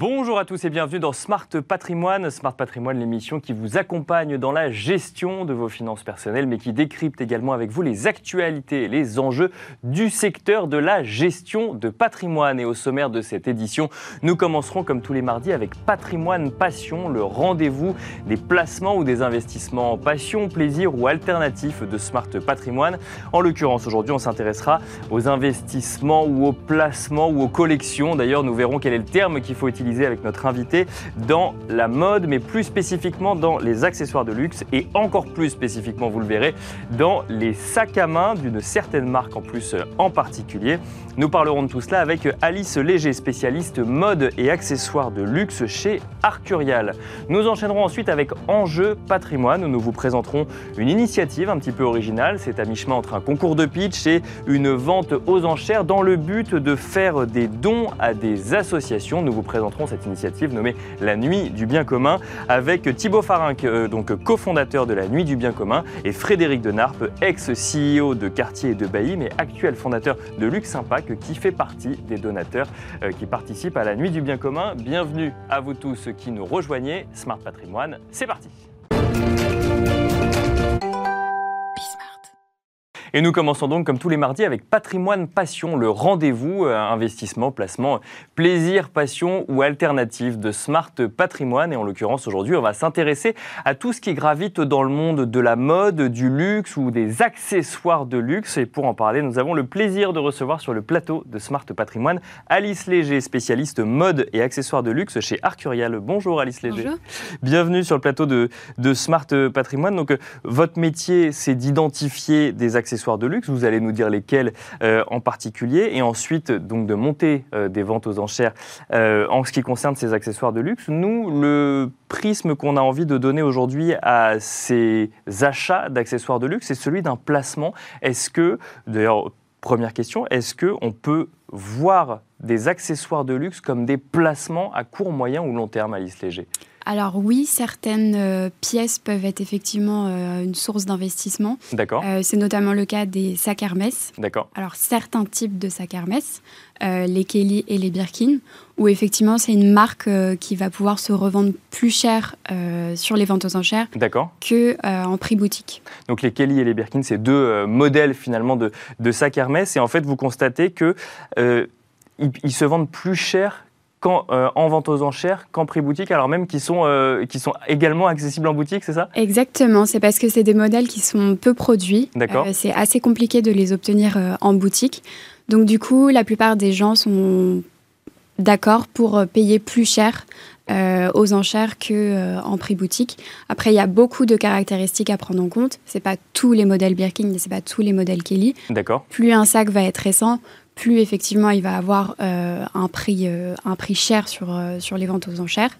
Bonjour à tous et bienvenue dans Smart Patrimoine. Smart Patrimoine, l'émission qui vous accompagne dans la gestion de vos finances personnelles, mais qui décrypte également avec vous les actualités et les enjeux du secteur de la gestion de patrimoine. Et au sommaire de cette édition, nous commencerons comme tous les mardis avec Patrimoine Passion, le rendez-vous des placements ou des investissements passion, plaisir ou alternatifs de Smart Patrimoine. En l'occurrence, aujourd'hui, on s'intéressera aux investissements ou aux placements ou aux collections. D'ailleurs, nous verrons quel est le terme qu'il faut utiliser avec notre invité dans la mode, mais plus spécifiquement dans les accessoires de luxe et encore plus spécifiquement, vous le verrez, dans les sacs à main d'une certaine marque en plus euh, en particulier. Nous parlerons de tout cela avec Alice Léger, spécialiste mode et accessoires de luxe chez Arcurial. Nous enchaînerons ensuite avec Enjeu Patrimoine où nous vous présenterons une initiative un petit peu originale. C'est à mi-chemin entre un concours de pitch et une vente aux enchères dans le but de faire des dons à des associations. Nous vous présenterons cette initiative nommée La Nuit du Bien Commun avec Thibaut Farinck, euh, donc cofondateur de La Nuit du Bien Commun, et Frédéric Denarpe, ex-CEO de Cartier et de Bailly, mais actuel fondateur de Luxe Impact, qui fait partie des donateurs euh, qui participent à La Nuit du Bien Commun. Bienvenue à vous tous qui nous rejoignez. Smart Patrimoine, c'est parti. Et nous commençons donc comme tous les mardis avec Patrimoine Passion, le rendez-vous euh, investissement, placement, plaisir, passion ou alternative de Smart Patrimoine. Et en l'occurrence aujourd'hui, on va s'intéresser à tout ce qui gravite dans le monde de la mode, du luxe ou des accessoires de luxe. Et pour en parler, nous avons le plaisir de recevoir sur le plateau de Smart Patrimoine Alice Léger, spécialiste mode et accessoires de luxe chez Arcurial. Bonjour Alice Léger. Bonjour. Bienvenue sur le plateau de, de Smart Patrimoine. Donc, euh, votre métier, c'est d'identifier des accessoires de luxe. Vous allez nous dire lesquels euh, en particulier. Et ensuite, donc, de monter euh, des ventes aux enchères euh, en ce qui concerne ces accessoires de luxe. Nous, le prisme qu'on a envie de donner aujourd'hui à ces achats d'accessoires de luxe, c'est celui d'un placement. Est-ce que, d'ailleurs, première question, est-ce qu'on peut voir des accessoires de luxe comme des placements à court, moyen ou long terme, Alice Léger? Alors oui, certaines euh, pièces peuvent être effectivement euh, une source d'investissement. D'accord. Euh, c'est notamment le cas des sacs Hermès. D'accord. Alors certains types de sacs Hermès, les Kelly et les Birkin, où effectivement c'est une marque qui va pouvoir se revendre plus cher sur les ventes aux enchères D'accord. que en prix boutique. Donc les Kelly et les Birkin, c'est deux modèles finalement de, de sacs Hermès. Et en fait, vous constatez que ils se vendent plus cher euh, en vente aux enchères qu'en prix boutique, alors même qu'ils sont, euh, qui sont également accessibles en boutique, c'est ça? Exactement, c'est parce que c'est des modèles qui sont peu produits. D'accord. Euh, c'est assez compliqué de les obtenir en boutique. Donc du coup, la plupart des gens sont d'accord pour payer plus cher aux enchères que en prix boutique. Après, il y a beaucoup de caractéristiques à prendre en compte. C'est pas tous les modèles Birkin, c'est pas tous les modèles Kelly. D'accord. Plus un sac va être récent, plus effectivement il va avoir euh, un, prix, euh, un prix cher sur, euh, sur les ventes aux enchères.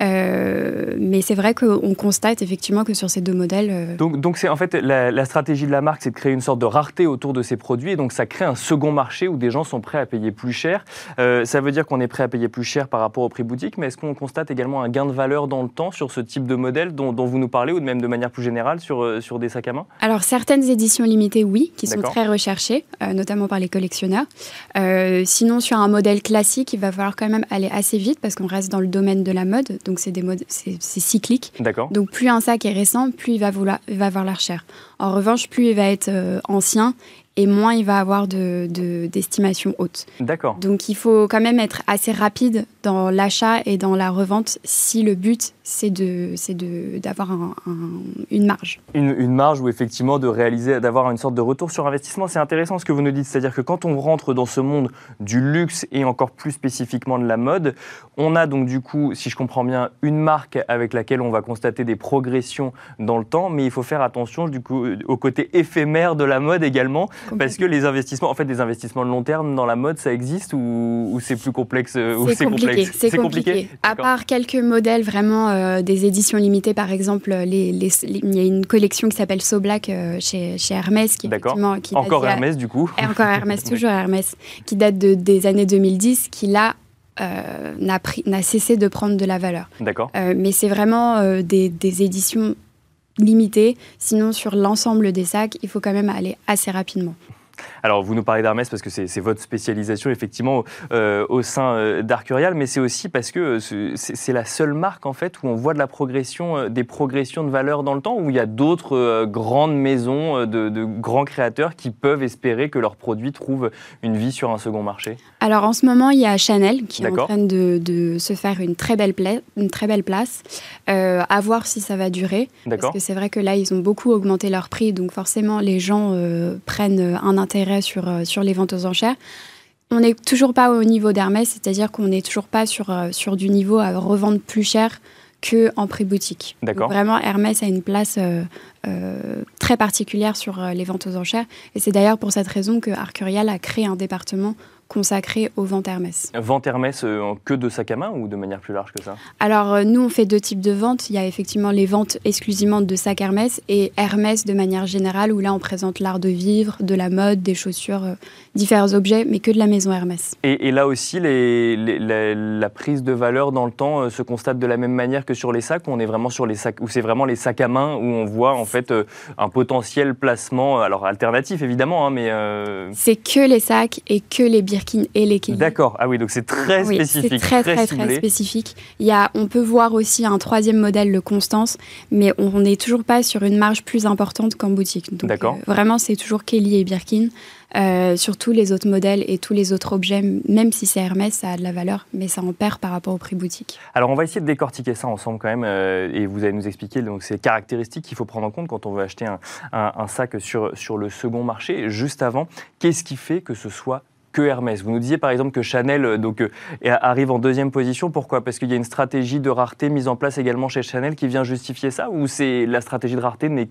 mais c'est vrai qu'on constate effectivement que sur ces deux modèles. Donc, donc c'est en fait la, stratégie de la marque, c'est de créer une sorte de rareté autour de ces produits, et donc ça crée un second marché où des gens sont prêts à payer plus cher. ça veut dire qu'on est prêt à payer plus cher par rapport au prix boutique, mais est-ce qu'on constate également un gain de valeur dans le temps sur ce type de modèle dont, dont vous nous parlez, ou même de manière plus générale sur, sur des sacs à main? Alors certaines éditions limitées, oui, qui sont très recherchées, notamment par les collectionneurs. Euh, sinon, sur un modèle classique, il va falloir quand même aller assez vite parce qu'on reste dans le domaine de la mode, donc c'est des modes, c'est cyclique. D'accord. Donc plus un sac est récent, plus il va vouloir, il va valoir cher. En revanche, plus il va être euh, ancien et moins il va avoir d'estimation de, haute. D'accord. Donc il faut quand même être assez rapide dans l'achat et dans la revente si le but c'est d'avoir un, une marge. Une, une, marge ou effectivement de réaliser, d'avoir une sorte de retour sur investissement. C'est intéressant ce que vous nous dites, c'est-à-dire que quand on rentre dans ce monde du luxe et encore plus spécifiquement de la mode, on a donc du coup, si je comprends bien, une marque avec laquelle on va constater des progressions dans le temps, mais il faut faire attention du coup au côté éphémère de la mode également, parce que les investissements, en fait, des investissements de long terme dans la mode, ça existe ou, c'est plus complexe C'est compliqué. C'est compliqué? À part quelques modèles vraiment euh, des éditions limitées, par exemple, les, il y a une collection qui s'appelle So Black euh, chez, chez, Hermès. Qui, qui encore Hermès, du coup. Et encore Hermès, toujours Hermès, qui date de, des années 2010, qui là euh, n'a cessé de prendre de la valeur. D'accord. mais c'est vraiment des, des, éditions limitées. Sinon, sur l'ensemble des sacs, il faut quand même aller assez rapidement. Alors, vous nous parlez d'Hermès parce que c'est votre spécialisation, effectivement, euh, au sein euh, d'Arcurial, mais c'est aussi parce que euh, c'est la seule marque, en fait, où on voit de la progression, des progressions de valeur dans le temps, où il y a d'autres grandes maisons de, grands créateurs qui peuvent espérer que leurs produits trouvent une vie sur un second marché Alors, en ce moment, il y a Chanel qui est en train de, se faire une très belle, une très belle place. à voir si ça va durer. Parce que c'est vrai que là, ils ont beaucoup augmenté leur prix, donc forcément, les gens prennent un intérêt sur, euh, sur les ventes aux enchères. On n'est toujours pas au niveau d'Hermès, c'est-à-dire qu'on n'est toujours pas sur, euh, sur du niveau à revendre plus cher qu'en prix boutique. D'accord. Vraiment, Hermès a une place euh, très particulière sur les ventes aux enchères. Et c'est d'ailleurs pour cette raison que Arcurial a créé un département consacré aux ventes Hermès. Vente Hermès euh, que de sac à main ou de manière plus large que ça? Alors euh, nous on fait deux types de ventes. Il y a effectivement les ventes exclusivement de sac Hermès et Hermès de manière générale où là on présente l'art de vivre, de la mode, des chaussures, euh, différents objets, mais que de la maison Hermès. Et, là aussi les, la prise de valeur dans le temps se constate de la même manière que sur les sacs. Où on est vraiment sur les sacs où c'est vraiment les sacs à main où on voit en fait un potentiel placement, alors alternatif évidemment, hein, mais c'est que les sacs et que les biens et les D'accord. Ah oui, donc c'est très spécifique. C'est très, très, très, spécifique. Il y a, on peut voir aussi un troisième modèle, le Constance, mais on n'est toujours pas sur une marge plus importante qu'en boutique. D'accord. Euh, vraiment, c'est toujours Kelly et Birkin. Euh, sur tous les autres modèles et tous les autres objets, même si c'est Hermès, ça a de la valeur, mais ça en perd par rapport au prix boutique. Alors on va essayer de décortiquer ça ensemble quand même, euh, et vous allez nous expliquer donc, ces caractéristiques qu'il faut prendre en compte quand on veut acheter un, un sac sur, sur le second marché. Juste avant, qu'est-ce qui fait que ce soit que Hermès. Vous nous disiez par exemple que Chanel euh, donc, euh, arrive en deuxième position. Pourquoi? Parce qu'il y a une stratégie de rareté mise en place également chez Chanel qui vient justifier ça Ou c'est la stratégie de rareté n'est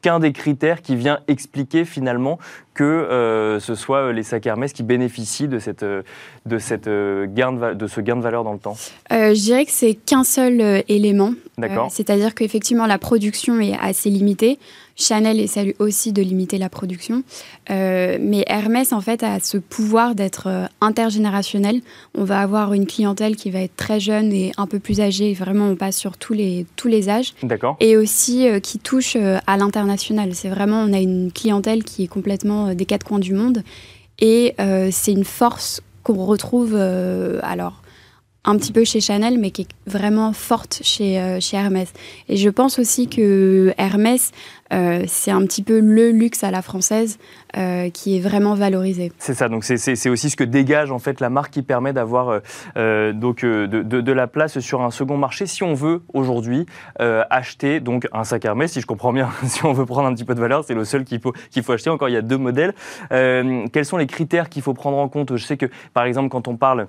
qu'un des critères qui vient expliquer finalement que euh, ce soit les sacs Hermès qui bénéficient de, cette, de, cette, gain de, ce gain de valeur dans le temps? Je dirais que c'est qu'un seul élément. D'accord. C'est-à-dire qu'effectivement, la production est assez limitée. Chanel essaie aussi de limiter la production. Euh, mais Hermès, en fait, a ce pouvoir d'être euh, intergénérationnel. On va avoir une clientèle qui va être très jeune et un peu plus âgée. Vraiment, on passe sur tous les, tous les âges. D'accord. Et aussi euh, qui touche à l'international. C'est vraiment, on a une clientèle qui est complètement des quatre coins du monde. Et c'est une force qu'on retrouve, alors, un petit peu chez Chanel, mais qui est vraiment forte chez, chez Hermès. Et je pense aussi que Hermès euh, c'est un petit peu le luxe à la française euh, qui est vraiment valorisé. C'est ça, donc c'est aussi ce que dégage en fait la marque qui permet d'avoir euh, donc de, de, la place sur un second marché. Si on veut aujourd'hui acheter donc un sac Hermès, si je comprends bien, si on veut prendre un petit peu de valeur, c'est le seul qu'il faut, qu'il faut acheter. Encore, il y a deux modèles. quels sont les critères qu'il faut prendre en compte? Je sais que par exemple quand on parle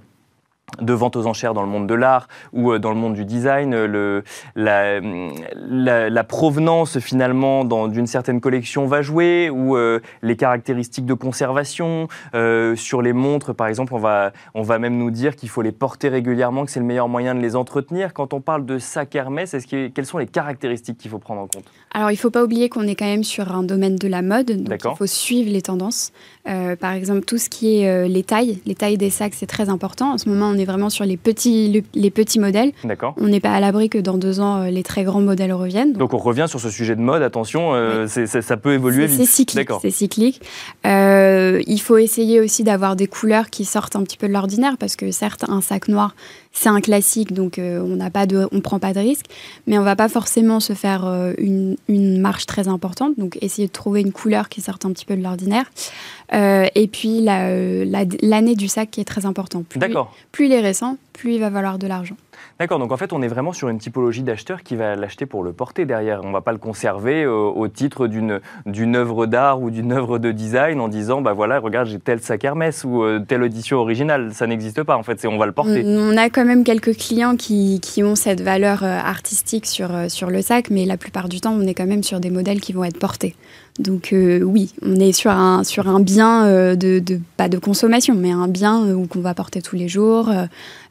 de vente aux enchères dans le monde de l'art ou euh, dans le monde du design, le, la, la, provenance finalement d'une certaine collection va jouer ou euh, les caractéristiques de conservation. Euh, sur les montres, par exemple, on va, on va même nous dire qu'il faut les porter régulièrement, que c'est le meilleur moyen de les entretenir. Quand on parle de sac Hermès, est-ce que, quelles sont les caractéristiques qu'il faut prendre en compte? Alors, il ne faut pas oublier qu'on est quand même sur un domaine de la mode, donc il faut suivre les tendances. par exemple, tout ce qui est les tailles, les tailles des sacs, c'est très important. En ce moment, on est vraiment sur les petits, les petits modèles. D'accord. On n'est pas à l'abri que dans deux ans, euh, les très grands modèles reviennent. Donc, on revient sur ce sujet de mode. Attention, euh, ça peut évoluer vite. C'est cyclique. C'est cyclique. Euh, il faut essayer aussi d'avoir des couleurs qui sortent un petit peu de l'ordinaire parce que certes, un sac noir, c'est un classique, donc on n'a pas de, on prend pas de risque, mais on va pas forcément se faire une, une, marche très importante. Donc essayer de trouver une couleur qui sorte un petit peu de l'ordinaire. et puis l'année du sac qui est très important. D'accord. Plus il est récent, plus il va valoir de l'argent. D'accord, donc en fait, on est vraiment sur une typologie d'acheteur qui va l'acheter pour le porter derrière. On ne va pas le conserver euh, au, titre d'une œuvre d'art ou d'une œuvre de design en disant, bah voilà, regarde, j'ai tel sac Hermès ou euh, telle édition originale. Ça n'existe pas, en fait, c'est on va le porter. On a quand même quelques clients qui, qui ont cette valeur euh, artistique sur, sur le sac, mais la plupart du temps, on est quand même sur des modèles qui vont être portés. Donc oui, on est sur un, bien de, de, pas de consommation, mais un bien qu'on va porter tous les jours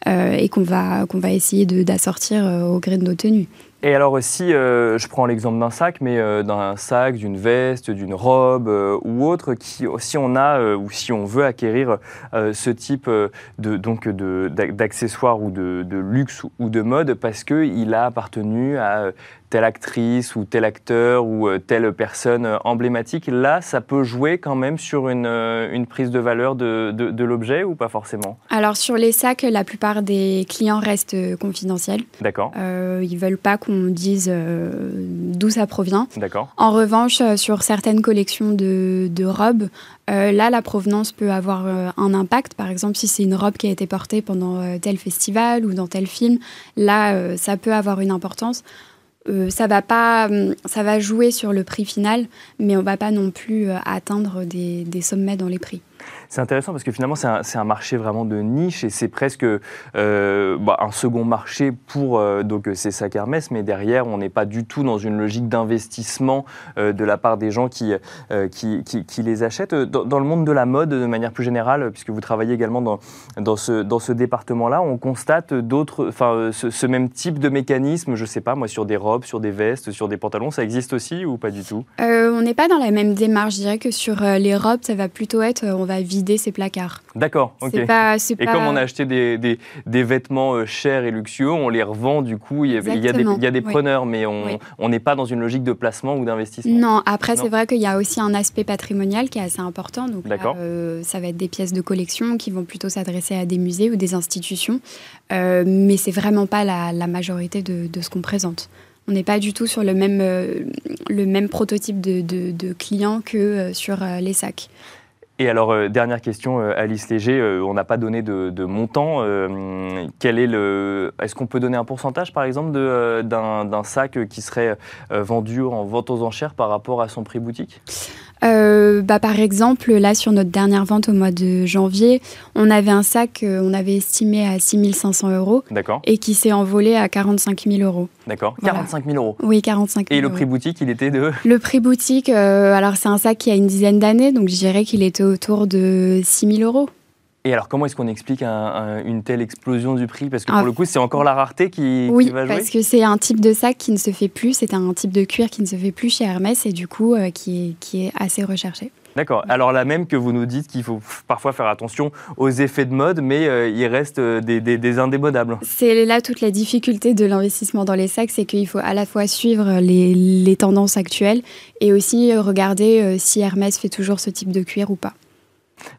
et qu'on va, essayer d'assortir euh, au gré de nos tenues. Et alors si euh, je prends l'exemple d'un sac, mais euh, d'un sac, d'une veste, d'une robe euh, ou autre, qui, si on a ou si on veut acquérir ce type de, d'accessoires ou de, de, luxe ou de mode parce qu'il a appartenu à telle actrice ou tel acteur ou euh, telle personne euh, emblématique, là, ça peut jouer quand même sur une, euh, une prise de valeur de, de, l'objet ou pas forcément? Alors sur les sacs, la plupart des clients restent confidentiels. D'accord. Euh, ils veulent pas qu'on dise d'où ça provient. D'accord. En revanche, sur certaines collections de, de robes, là, la provenance peut avoir un impact. Par exemple, si c'est une robe qui a été portée pendant tel festival ou dans tel film, là, ça peut avoir une importance. Euh, ça va pas, hum, ça va jouer sur le prix final, mais on va pas non plus euh, atteindre des sommets dans les prix. C'est intéressant parce que finalement, c'est un, marché vraiment de niche et c'est presque euh, bah, un second marché pour euh, donc ces sacs Hermès, mais derrière, on n'est pas du tout dans une logique d'investissement euh, de la part des gens qui, qui, les achètent. Dans, le monde de la mode, de manière plus générale, puisque vous travaillez également dans, dans ce, dans ce département-là, on constate d'autres, enfin, ce, même type de mécanisme, je sais pas, moi, sur des robes, sur des vestes, sur des pantalons, ça existe aussi ou pas du tout? On n'est pas dans la même démarche. Je dirais que sur les robes, ça va plutôt être, on va vider ses placards. D'accord, ok. et comme on a acheté des, des, vêtements euh, chers et luxueux, on les revend du coup. Il y a, il y a des, il y a des preneurs, mais on n'est pas dans une logique de placement ou d'investissement. Non, après, c'est vrai qu'il y a aussi un aspect patrimonial qui est assez important. Donc, euh, ça va être des pièces de collection qui vont plutôt s'adresser à des musées ou des institutions. Euh, mais c'est vraiment pas la, majorité de, de ce qu'on présente. On n'est pas du tout sur le même, euh, le même prototype de, de, de client que sur les sacs. Et alors, euh, dernière question, euh, Alice Léger, euh, on n'a pas donné de, montant. est-ce qu'on peut donner un pourcentage, par exemple, d'un, sac qui serait vendu en vente aux enchères par rapport à son prix boutique? Euh, bah, Par exemple, là, sur notre dernière vente au mois de janvier, on avait un sac qu'on avait estimé à 6 500 euros et qui s'est envolé à 45 000 euros. D'accord, 45 000 euros. Oui, 45 000 Et le prix boutique, il était de Le prix boutique, euh, alors c'est un sac qui a une dizaine d'années, donc je dirais qu'il était autour de 6 000 euros. Et alors, comment est-ce qu'on explique une telle explosion du prix? Parce que pour ah. le coup, c'est encore la rareté qui, va jouer. parce que c'est un type de sac qui ne se fait plus, c'est un type de cuir qui ne se fait plus chez Hermès et du coup, euh, qui, est, qui est assez recherché. D'accord. Alors là même que vous nous dites qu'il faut parfois faire attention aux effets de mode, mais euh, il reste euh, des, des, indémodables. C'est là toute la difficulté de l'investissement dans les sacs, c'est qu'il faut à la fois suivre les, les, tendances actuelles et aussi regarder si Hermès fait toujours ce type de cuir ou pas.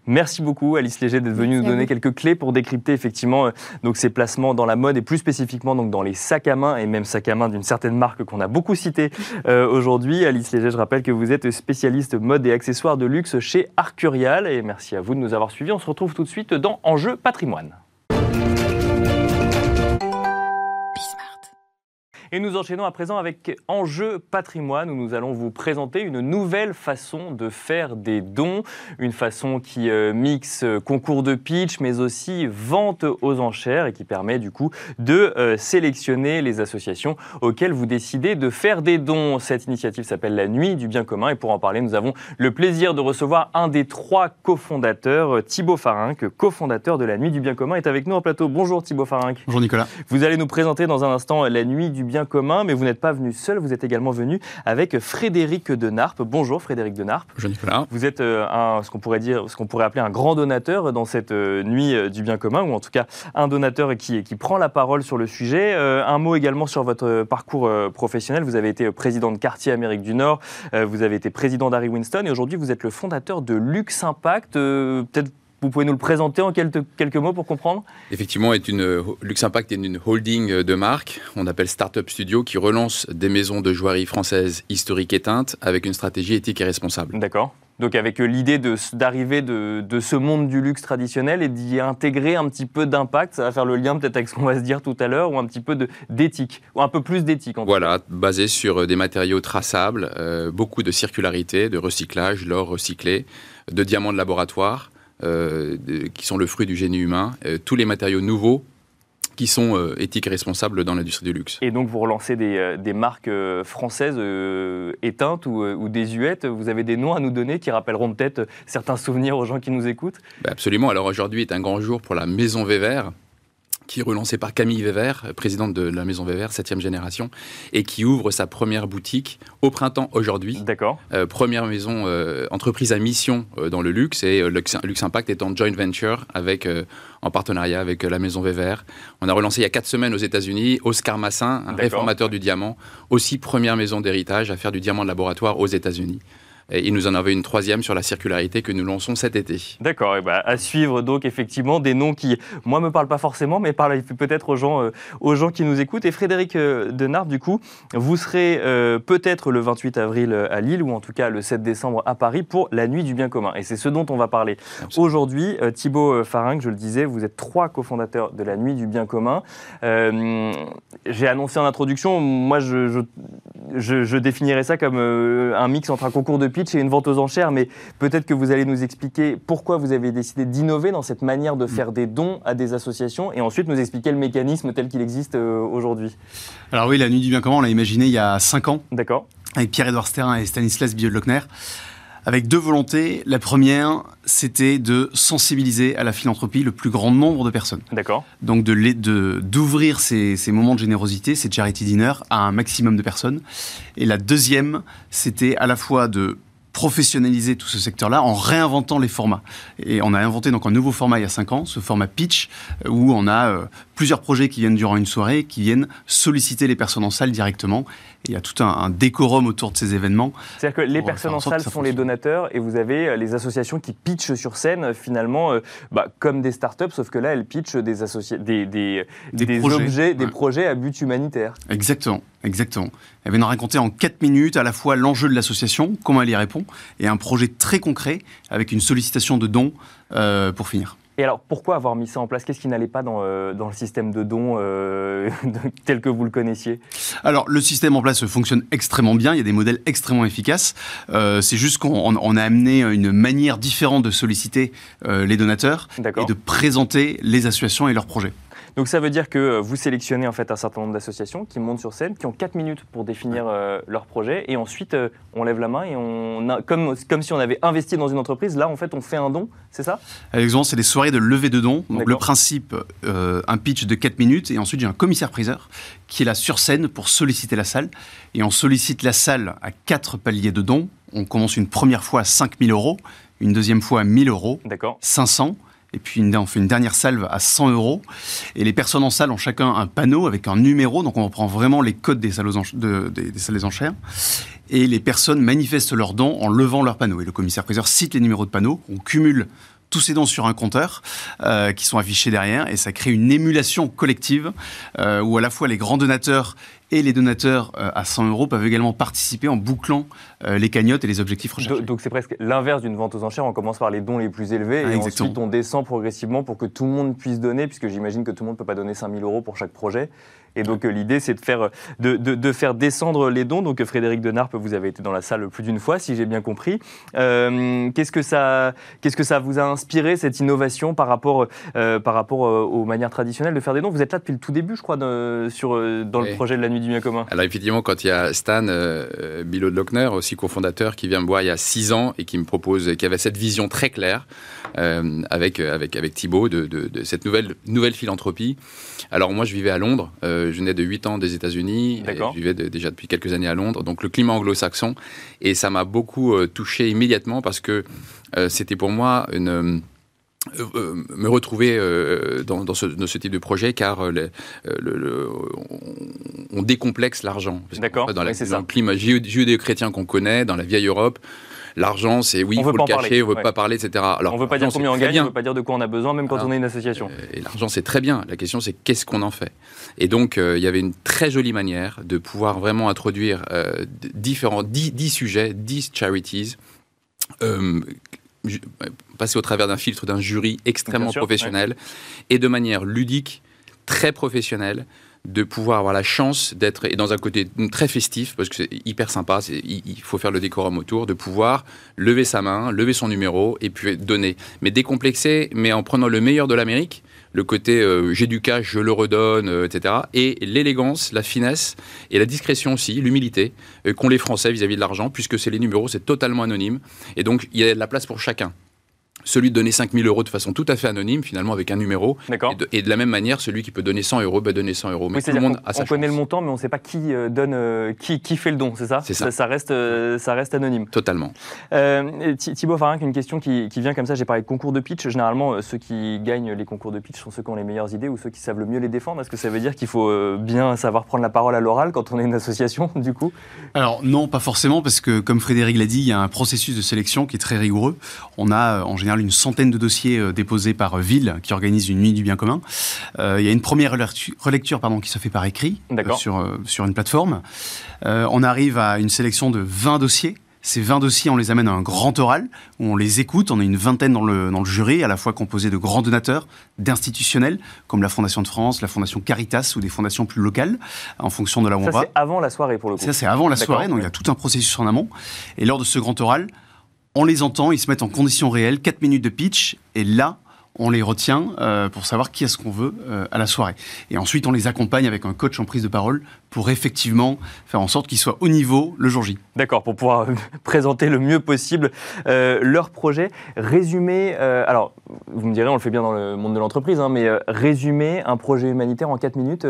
Merci beaucoup Alice Léger d'être venue nous donner quelques clés pour décrypter effectivement euh, donc ces placements dans la mode et plus spécifiquement donc dans les sacs à main et même sacs à main d'une certaine marque qu'on a beaucoup cité euh, aujourd'hui. Alice Léger, je rappelle que vous êtes spécialiste mode et accessoires de luxe chez Arcurial et merci à vous de nous avoir suivis. On se retrouve tout de suite dans Enjeu patrimoine. Et nous enchaînons à présent avec Enjeu patrimoine où nous allons vous présenter une nouvelle façon de faire des dons. Une façon qui euh, mixe concours de pitch mais aussi vente aux enchères et qui permet du coup de euh, sélectionner les associations auxquelles vous décidez de faire des dons. Cette initiative s'appelle la Nuit du bien commun et pour en parler nous avons le plaisir de recevoir un des trois cofondateurs, Thibaut Farinck, cofondateur de la Nuit du bien commun, est avec nous en plateau. Bonjour Thibaut Farinck. Bonjour Nicolas. Vous allez nous présenter dans un instant la Nuit du bien commun, mais vous n'êtes pas venu seul, vous êtes également venu avec Frédéric Denarpe. Bonjour Frédéric Denarpe. Bonjour Nicolas. Vous êtes euh, un, ce qu'on pourrait dire, ce qu'on pourrait appeler un grand donateur dans cette euh, nuit euh, du bien commun, ou en tout cas un donateur qui, qui prend la parole sur le sujet. un mot également sur votre parcours professionnel. Vous avez été président de quartier Amérique du Nord, vous avez été président d'Harry Winston, et aujourd'hui vous êtes le fondateur de Lux Impact. Peut-être vous pouvez nous le présenter en quelques, mots pour comprendre? Effectivement, est une, Lux Impact est une holding de marque, on appelle Startup Studio, qui relance des maisons de joaillerie françaises historiques éteintes avec une stratégie éthique et responsable. D'accord. Donc avec l'idée d'arriver de, de, ce monde du luxe traditionnel et d'y intégrer un petit peu d'impact, ça va faire le lien peut-être avec ce qu'on va se dire tout à l'heure, ou un petit peu d'éthique, ou un peu plus d'éthique. Voilà, basé sur euh, des matériaux traçables, euh, beaucoup de circularité, de recyclage, l'or recyclé, de diamants de laboratoire, qui sont le fruit du génie humain, euh, tous les matériaux nouveaux qui sont euh, éthiques et responsables dans l'industrie du luxe. Et donc vous relancez des, marques françaises éteintes ou, ou, désuètes. Vous avez des noms à nous donner qui rappelleront peut-être certains souvenirs aux gens qui nous écoutent? Bah, Absolument. Alors aujourd'hui est un grand jour pour la Maison Vévert. Qui est relancé par Camille Weber, présidente de la maison Weber, 7 génération, et qui ouvre sa première boutique au printemps aujourd'hui. D'accord. Euh, première maison, euh, entreprise à mission euh, dans le luxe, et luxe, Impact est en joint venture avec, en partenariat avec la maison Weber. On a relancé il y a 4 semaines aux États-Unis, Oscar Massin, un réformateur du diamant, aussi première maison d'héritage à faire du diamant de laboratoire aux États-Unis. Et il nous en avait une troisième sur la circularité que nous lançons cet été. D'accord, et bah, à suivre donc effectivement des noms qui, moi, me parlent pas forcément, mais parlent peut-être aux gens, euh, aux gens qui nous écoutent. Et Frédéric euh, Denard, du coup, vous serez euh, peut-être le 28 avril à Lille, ou en tout cas le 7 décembre à Paris, pour la Nuit du Bien commun. Et c'est ce dont on va parler aujourd'hui. Thibaut Faring, je le disais, vous êtes trois cofondateurs de la Nuit du Bien commun. J'ai annoncé en introduction, moi, je, je, je, je définirais ça comme un mix entre un concours de pitch et une vente aux enchères, mais peut-être que vous allez nous expliquer pourquoi vous avez décidé d'innover dans cette manière de faire des dons à des associations et ensuite nous expliquer le mécanisme tel qu'il existe euh, aujourd'hui. Alors oui, la Nuit du Bien Commun, on l'a imaginé il y a 5 ans. D'accord. Avec Pierre-Édouard Sterrin et Stanislas Biodlockner avec deux volontés. La première, c'était de sensibiliser à la philanthropie le plus grand nombre de personnes. D'accord. Donc d'ouvrir de, d'ouvrir ces, ces, moments de générosité, ces charity dinners, à un maximum de personnes. Et la deuxième, c'était à la fois de professionnaliser tout ce secteur-là en réinventant les formats. Et on a inventé donc un nouveau format il y a cinq ans, ce format pitch, euh, où on a euh, plusieurs projets qui viennent durant une soirée, qui viennent solliciter les personnes en salle directement. Et il y a tout un, décorum autour de ces événements. C'est-à-dire que les personnes en salle sont les donateurs et vous avez euh, les associations qui pitchent sur scène finalement bah, comme des startups, sauf que là elles pitchent des, des, des, des, projets, objets, des projets à but humanitaire. Exactement. Exactement. Elle vient nous raconter en 4 minutes à la fois l'enjeu de l'association, comment elle y répond, et un projet très concret avec une sollicitation de dons euh, pour finir. Et alors, pourquoi avoir mis ça en place? Qu'est-ce qui n'allait pas dans, euh, dans, le système de dons euh, tel que vous le connaissiez? Alors, le système en place fonctionne extrêmement bien. Il y a des modèles extrêmement efficaces. c'est juste qu'on a amené une manière différente de solliciter les donateurs et de présenter les associations et leurs projets. Donc ça veut dire que euh, vous sélectionnez en fait un certain nombre d'associations qui montent sur scène, qui ont 4 minutes pour définir euh, leur projet, et ensuite euh, on lève la main et on, a, comme, comme si on avait investi dans une entreprise, là en fait on fait un don, c'est ça? Exemple, c'est des soirées de levée de dons. Donc le principe, un pitch de 4 minutes, et ensuite j'ai un commissaire-priseur qui est là sur scène pour solliciter la salle, et on sollicite la salle à 4 paliers de dons. On commence une première fois à 5000 euros, une deuxième fois à 1000 euros, 500 et puis on fait une dernière salve à 100 euros. Et les personnes en salle ont chacun un panneau avec un numéro, donc on reprend vraiment les codes des salles, des, enchères. Et les personnes manifestent leurs dons en levant leur panneau. Et le commissaire-priseur cite les numéros de panneau, on cumule tous ces dons sur un compteur euh, qui sont affichés derrière et ça crée une émulation collective euh, où à la fois les grands donateurs et les donateurs euh, à 100 euros peuvent également participer en bouclant euh, les cagnottes et les objectifs recherchés. Donc c'est presque l'inverse d'une vente aux enchères. On commence par les dons les plus élevés et ensuite on descend progressivement pour que tout le monde puisse donner, puisque j'imagine que tout le monde ne peut pas donner 5000 euros pour chaque projet. Et donc euh, l'idée, c'est de faire, de, de, faire descendre les dons. Donc Frédéric Denarpe, vous avez été dans la salle plus d'une fois, si j'ai bien compris. qu'est-ce, que ça, qu'est-ce que ça vous a inspiré, cette innovation, par rapport, par rapport aux manières traditionnelles de faire des dons? Vous êtes là depuis le tout début, je crois, sur, dans le projet de la Nuit du bien commun Alors effectivement, quand il y a Stan euh, Bilo Lochner, aussi cofondateur, qui vient me voir il y a six ans et qui me propose, qui avait cette vision très claire euh, avec, avec, avec Thibault de, de, cette nouvelle, nouvelle philanthropie. Alors moi, je vivais à Londres, euh, je venais de 8 ans des États-Unis, je vivais déjà depuis quelques années à Londres, donc le climat anglo-saxon, et ça m'a beaucoup euh, touché immédiatement parce que c'était pour moi une euh, euh, me retrouver euh, dans, dans, ce, type de projet car le, on, décomplexe l'argent. D'accord. Dans, le climat judéo-chrétien qu'on connaît, dans la vieille Europe, l'argent, c'est oui, il faut le cacher, on ne veut pas parler, etc. Alors, on ne veut pas dire combien on gagne, on ne veut pas dire de quoi on a besoin, même quand on est une association. Et l'argent, c'est très bien. La question, c'est qu'est-ce qu'on en fait? Et donc, il y avait une très jolie manière de pouvoir vraiment introduire différents, 10, sujets, 10 charities passer au travers d'un filtre d'un jury extrêmement professionnel et de manière ludique, très professionnelle, de pouvoir avoir la chance d'être, et dans un côté très festif, parce que c'est hyper sympa, il, faut faire le décorum autour, de pouvoir lever sa main, lever son numéro et puis donner. Mais décomplexé, mais en prenant le meilleur de l'Amérique, le côté euh, j'ai du cash, je le redonne, euh, etc. Et l'élégance, la finesse et la discrétion aussi, l'humilité euh, qu'ont les Français vis-à-vis de l'argent, puisque c'est les numéros, c'est totalement anonyme. Et donc il y a de la place pour chacun. Celui de donner 5000 euros de façon tout à fait anonyme, finalement, avec un numéro. D'accord. Et de, et de la même manière, celui qui peut donner 100 euros, bah, donner 100 euros. Mais Oui, tout le monde qu'on- a sa on connaît le montant, mais on ne sait pas qui euh, donne, euh, qui, qui fait le don, c'est ça C'est ça. Ça, reste, euh, ça reste anonyme. Totalement. Euh, Thi- Thibaut Farin, une question qui, qui vient comme ça. J'ai parlé de concours de pitch. Généralement, ceux qui gagnent les concours de pitch sont ceux qui ont les meilleures idées ou ceux qui savent le mieux les défendre. Est-ce que ça veut dire qu'il faut bien savoir prendre la parole à l'oral quand on est une association, du coup? Alors non, pas forcément, parce que comme Frédéric l'a dit, il y a un processus de sélection qui est très rigoureux. On a en général une centaine de dossiers euh, déposés par euh, ville qui organise une nuit du bien commun. Euh, il y a une première relectu- relecture pardon, qui se fait par écrit sur, sur une plateforme. On arrive à une sélection de 20 dossiers. Ces 20 dossiers, on les amène à un grand oral où on les écoute. On est une vingtaine dans le, dans le jury, à la fois composé de grands donateurs, d'institutionnels, comme la Fondation de France, la Fondation Caritas ou des fondations plus locales, en fonction de là où on Ça, va. c'est avant la soirée, pour le coup. Ça, c'est avant la soirée, donc il y a tout un processus en amont. Et lors de ce grand oral, on les entend, ils se mettent en conditions réelles, 4 minutes de pitch, et là, on les retient euh, pour savoir qui est-ce qu'on veut euh, à la soirée. Et ensuite, on les accompagne avec un coach en prise de parole pour effectivement faire en sorte qu'ils soient au niveau le jour J. D'accord, pour pouvoir présenter le mieux possible euh, leur projet. Résumer, alors vous me direz, on le fait bien dans le monde de l'entreprise, hein, mais résumer un projet humanitaire en 4 minutes,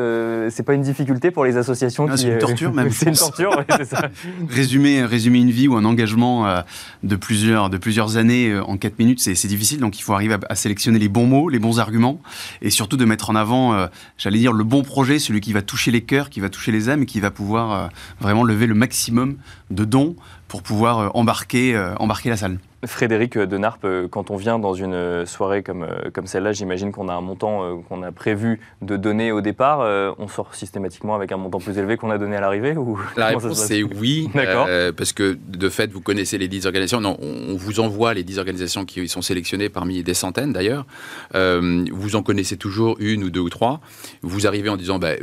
c'est pas une difficulté pour les associations Ah, qui. c'est une torture, même, c'est une torture, c'est ça. Résumer, résumer une vie ou un engagement de, plusieurs, de plusieurs années en 4 minutes, c'est c'est difficile. Donc il faut arriver à, à sélectionner les bons mots, les bons arguments, et surtout de mettre en avant, euh, j'allais dire, le bon projet, celui qui va toucher les cœurs, qui va toucher les âmes, et qui va pouvoir euh, vraiment lever le maximum de dons pour pouvoir euh, embarquer, euh, embarquer la salle. Frédéric de Narp, euh, quand on vient dans une soirée comme, comme celle-là, j'imagine qu'on a un montant euh, qu'on a prévu de donner au départ. euh, On sort systématiquement avec un montant plus élevé qu'on a donné à l'arrivée ou La réponse c'est oui, D'accord. euh, parce que de fait, vous connaissez les 10 organisations. Non, on on vous envoie les 10 organisations qui sont sélectionnées parmi des centaines d'ailleurs. Euh, vous en connaissez toujours une ou deux ou trois. Vous arrivez en disant, bah,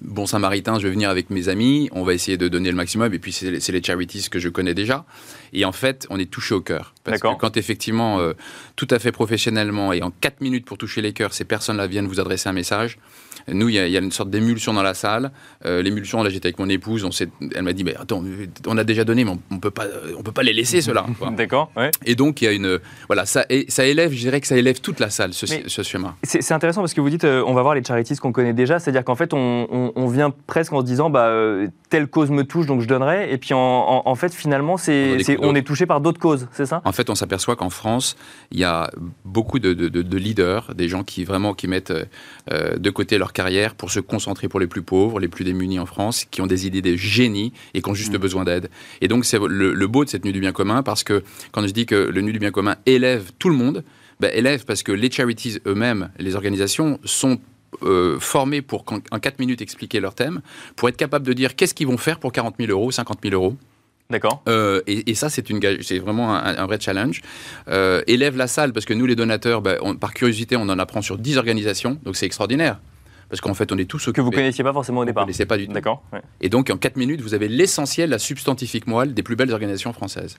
bon Samaritain, je vais venir avec mes amis, on va essayer de donner le maximum, et puis c'est les charities que je connais déjà. Et en fait, on est touché au cœur. Parce que quand effectivement, euh, tout à fait professionnellement, et en 4 minutes pour toucher les cœurs, ces personnes-là viennent vous adresser un message, nous, il y, a- il y a une sorte d'émulsion dans la salle. Euh, L'émulsion, là, j'étais avec mon épouse. On elle m'a dit, mais attends, on a déjà donné, mais on, on peut pas, on peut pas les laisser ceux-là. D'accord, ouais. Et donc, il y a une, voilà, ça, et ça élève, je dirais que ça élève toute la salle, ce, schéma. C'est intéressant parce que vous dites, euh, on va voir les charities qu'on connaît déjà, c'est-à-dire qu'en fait, on, on- on vient presque en se disant, bah, euh, telle cause me touche, donc je donnerai, et puis en, en- en fait, finalement, On c'est, on est touché par d'autres causes, c'est ça? En fait, on s'aperçoit qu'en France, il y a beaucoup de, de- de- de leaders, des gens qui vraiment qui mettent de côté leur carrière pour se concentrer pour les plus pauvres, les plus démunis en France, qui ont des idées de génie et qui ont juste besoin d'aide. Et donc, c'est le, le beau de cette nuit du bien commun, parce que quand je dis que le nuit du bien commun élève tout le monde, ben, élève parce que les charities eux-mêmes, les organisations, sont euh, formés pour qu'en en 4 minutes expliquer leur thème, pour être capable de dire qu'est-ce qu'ils vont faire pour 40 000 euros, 50 000 euros. D'accord. Euh, et, et ça, c'est une gage- c'est vraiment un, un vrai challenge. Euh, élève la salle, parce que nous, les donateurs, on- par curiosité, on en apprend sur 10 organisations, donc c'est extraordinaire. Parce qu'en fait, on est tous Que vous occupés. connaissiez pas forcément au ne départ. connaissait pas du tout. D'accord. ouais. Et donc, en 4 minutes, vous avez l'essentiel, la substantifique moelle des plus belles organisations françaises.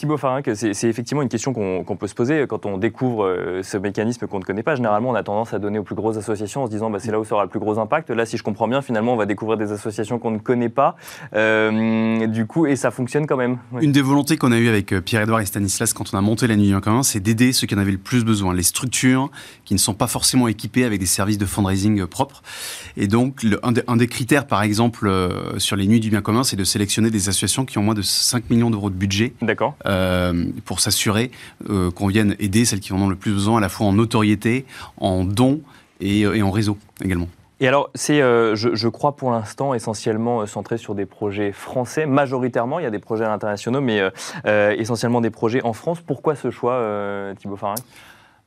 Thibaut c'est effectivement une question qu'on peut se poser quand on découvre euh, ce mécanisme qu'on ne connaît pas. Généralement, on a tendance à donner aux plus grosses associations en se disant bah, c'est là où sera le plus gros impact. Là, si je comprends bien, finalement, on va découvrir des associations qu'on ne connaît pas. Euh, du coup, et ça fonctionne quand même. Une des volontés qu'on a eues avec euh, Pierre-Edouard et Stanislas quand on a monté la Nuit en commun, c'est d'aider ceux qui en avaient le plus besoin, les structures qui ne sont pas forcément équipées avec des services de fundraising propres. Et donc, le- un, des, un des critères, par exemple, sur les Nuits du bien commun, c'est de sélectionner des associations qui ont moins de 5 millions d'euros de budget D'accord. euh, pour s'assurer euh, qu'on vienne aider celles qui en ont le plus besoin, à la fois en notoriété, en dons et, euh, et en réseau également. Et alors, c'est, euh, je, crois pour l'instant, essentiellement euh, centré sur des projets français, majoritairement. Il y a des projets à l'international, mais euh, euh, essentiellement des projets en France. Pourquoi ce choix, euh, Thibaut Farin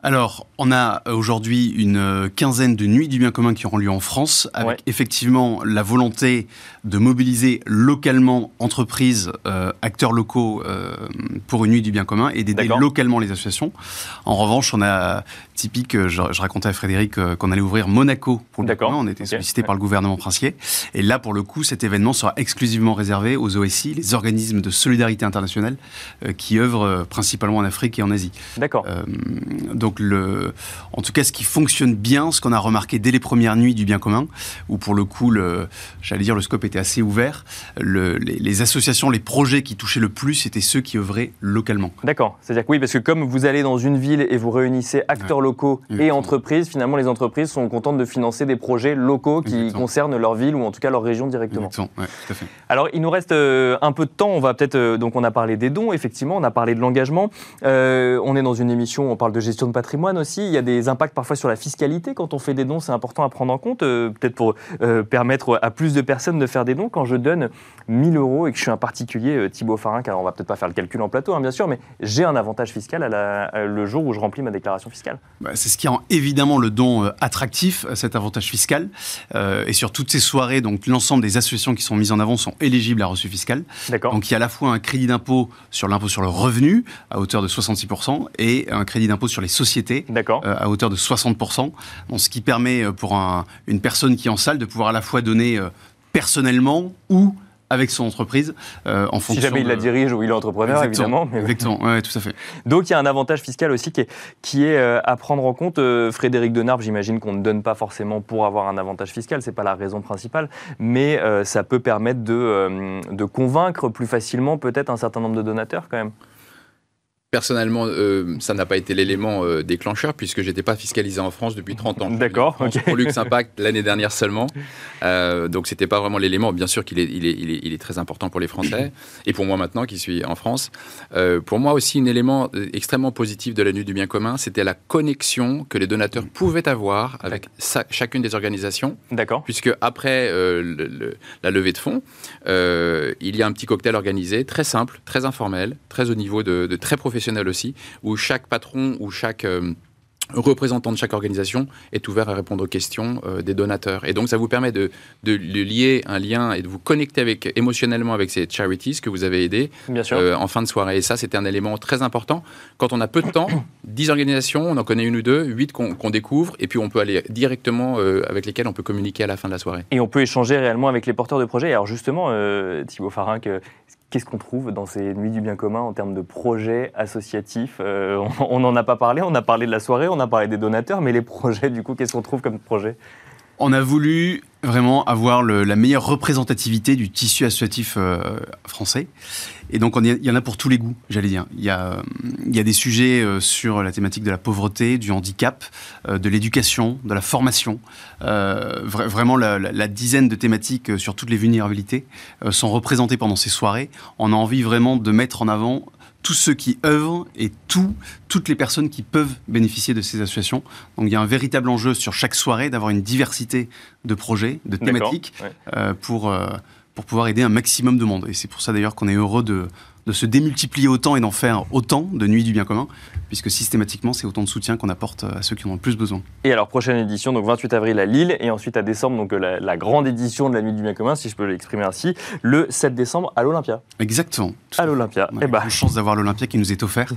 Alors, on a euh, aujourd'hui une euh, quinzaine de nuits du bien commun qui auront lieu en France, avec Ouais. effectivement la volonté de mobiliser localement entreprises, euh, acteurs locaux euh, pour une nuit du bien commun et d'aider localement les associations. En revanche, on a typique, euh, je, je racontais à Frédéric euh, qu'on allait ouvrir Monaco pour le. On était sollicité Ouais. par le gouvernement princier. Et là, pour le coup, cet événement sera exclusivement réservé aux OSI, les organismes de solidarité internationale euh, qui œuvrent principalement en Afrique et en Asie. D'accord. Euh, donc le, en tout cas, ce qui fonctionne bien, ce qu'on a remarqué dès les premières nuits du bien commun, où pour le coup, j'allais dire, le scope était assez ouvert, le, les, associations, les projets qui touchaient le plus, c'était ceux qui œuvraient localement. D'accord. C'est-à-dire que oui, parce que comme vous allez dans une ville et vous réunissez acteurs locaux et entreprises, finalement, les entreprises sont contentes de financer des projets locaux qui concernent leur ville ou en tout cas leur région directement. tout à fait. Alors, il nous reste euh, un peu de temps. On va peut-être. Euh, donc, on a parlé des dons, effectivement, on a parlé de l'engagement. Euh, on est dans une émission, on parle de gestion de patrimoine aussi. Il y a des impacts parfois sur la fiscalité quand on fait des dons. C'est important à prendre en compte, peut-être pour permettre à plus de personnes de faire des dons. Quand je donne 1000 euros et que je suis un particulier, Thibaut Farin, car on va peut-être pas faire le calcul en plateau, hein, bien sûr, mais j'ai un avantage fiscal à le jour où je remplis ma déclaration fiscale. Bah, c'est ce qui rend évidemment le don attractif, cet avantage fiscal. et sur toutes ces soirées, donc l'ensemble des associations qui sont mises en avant sont éligibles à reçu fiscal. Donc il y a à la fois un crédit d'impôt sur l'impôt sur le revenu à hauteur de 66% et un crédit d'impôt sur les sociétés euh, à hauteur de 60%. ce qui permet euh, pour une personne qui est en salle de pouvoir à la fois donner euh, personnellement ou avec son entreprise euh, en fonction. Si jamais il la dirige ou il est entrepreneur, évidemment. Mais... Exactement, ouais, tout à fait. Donc il y a un avantage fiscal aussi qui est, qui est euh, à prendre en compte. Euh, Frédéric Denarbe, j'imagine qu'on ne donne pas forcément pour avoir un avantage fiscal, c'est pas la raison principale, mais ça peut permettre de, de convaincre plus facilement peut-être un certain nombre de donateurs quand même. Personnellement, euh, ça n'a pas été l'élément euh, déclencheur puisque j'étais pas fiscalisé en France depuis 30 ans. D'accord. Pour Lux Impact l'année dernière seulement. Euh, donc c'était pas vraiment l'élément. Bien sûr qu'il est, il est, il est, il est, très important pour les Français et pour moi maintenant qui suis en France. Euh, pour moi aussi, un élément extrêmement positif de la nuit du bien commun, c'était la connexion que les donateurs pouvaient avoir avec chacune des organisations. D'accord. Puisque après le, la levée de fonds, il y a un petit cocktail organisé, très simple, très informel, très au niveau de, de très professionnel aussi, où chaque patron ou chaque euh, représentant de chaque organisation est ouvert à répondre aux questions euh, des donateurs. Et donc, ça vous permet de, de, lier un lien et de vous connecter avec, émotionnellement avec ces charities que vous avez aidés euh, en fin de soirée. Et ça, c'était un élément très important. Quand on a peu de temps, 10 organisations, on en connaît une ou deux, 8 qu'on découvre, et puis on peut aller directement avec lesquelles on peut communiquer à la fin de la soirée. Et on peut échanger réellement avec les porteurs de projets. Alors justement, Thibaut Farin, Qu'est-ce qu'on trouve dans ces nuits du bien commun en termes de projets associatifs euh, On n'en a pas parlé, on a parlé de la soirée, on a parlé des donateurs, mais les projets, du coup, qu'est-ce qu'on trouve comme projet? On a voulu vraiment avoir la meilleure représentativité du tissu associatif euh, français. Et donc, il y en a pour tous les goûts, j'allais dire. Il y a, il y a des sujets euh, sur la thématique de la pauvreté, du handicap, euh, de l'éducation, de la formation. vraiment, la, la, dizaine de thématiques sur toutes les vulnérabilités sont représentées pendant ces soirées. On a envie vraiment de mettre en avant tous ceux qui œuvrent et tout, toutes les personnes qui peuvent bénéficier de ces associations. Donc il y a un véritable enjeu sur chaque soirée d'avoir une diversité de projets, de thématiques euh, pour, euh, pour pouvoir aider un maximum de monde. Et c'est pour ça d'ailleurs qu'on est heureux de, de se démultiplier autant et d'en faire autant de nuits du bien commun, puisque systématiquement, c'est autant de soutien qu'on apporte à ceux qui en ont le plus besoin. Et alors, prochaine édition, donc 28 avril à Lille, et ensuite à décembre, donc la, grande édition de la nuit du bien commun, si je peux l'exprimer ainsi, le 7 décembre à l'Olympia. Exactement. À l'Olympia. On a eh bah. chance d'avoir l'Olympia qui nous est offert,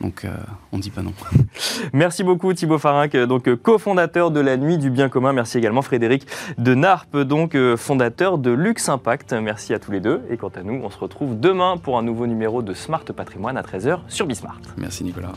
donc euh, on ne dit pas non. Merci beaucoup Thibaut Farinck, donc cofondateur de la nuit du bien commun. Merci également Frédéric de Narpe, donc euh, fondateur de Lux Impact. Merci à tous les deux, et quant à nous, on se retrouve demain pour un numéro de Smart Patrimoine à 13h sur Bismart. Merci Nicolas.